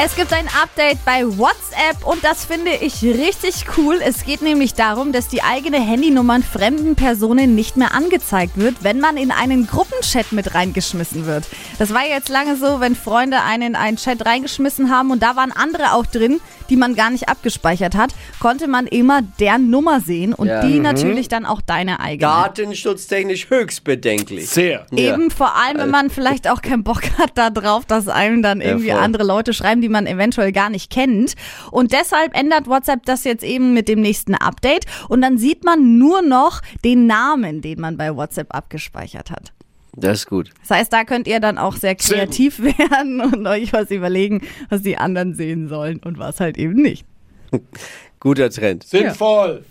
Es gibt ein Update bei WhatsApp und das finde ich richtig cool. Es geht nämlich darum, dass die eigene Handynummern fremden Personen nicht mehr angezeigt wird, wenn man in einen Gruppenchat mit reingeschmissen wird. Das war jetzt lange so, wenn Freunde einen in einen Chat reingeschmissen haben und da waren andere auch drin, die man gar nicht abgespeichert hat, konnte man immer deren Nummer sehen und Ja. die natürlich dann auch deine eigene. Datenschutztechnisch höchst bedenklich. Sehr. Ja. Eben vor allem, wenn man vielleicht auch keinen Bock hat da drauf, dass einem dann irgendwie voll. andere Leute schreiben, die man eventuell gar nicht kennt. Und deshalb ändert WhatsApp das jetzt eben mit dem nächsten Update. Und dann sieht man nur noch den Namen, den man bei WhatsApp abgespeichert hat. Das ist gut. Das heißt, da könnt ihr dann auch sehr kreativ werden und euch was überlegen, was die anderen sehen sollen und was halt eben nicht. Guter Trend. Sinnvoll.